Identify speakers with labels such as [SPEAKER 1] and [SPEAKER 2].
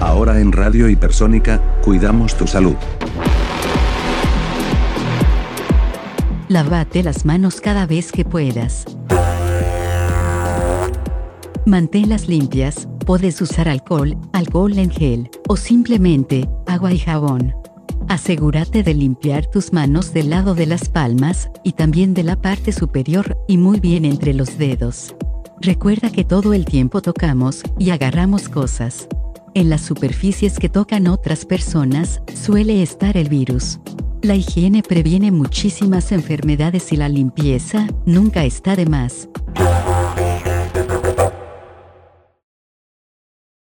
[SPEAKER 1] Ahora en Radio Hipersónica, cuidamos tu salud.
[SPEAKER 2] Lávate las manos cada vez que puedas. Manténlas limpias, puedes usar alcohol, alcohol en gel, o simplemente, agua y jabón. Asegúrate de limpiar tus manos del lado de las palmas, y también de la parte superior, y muy bien entre los dedos. Recuerda que todo el tiempo tocamos, y agarramos cosas. En las superficies que tocan otras personas, suele estar el virus. La higiene previene muchísimas enfermedades y la limpieza, nunca está de más.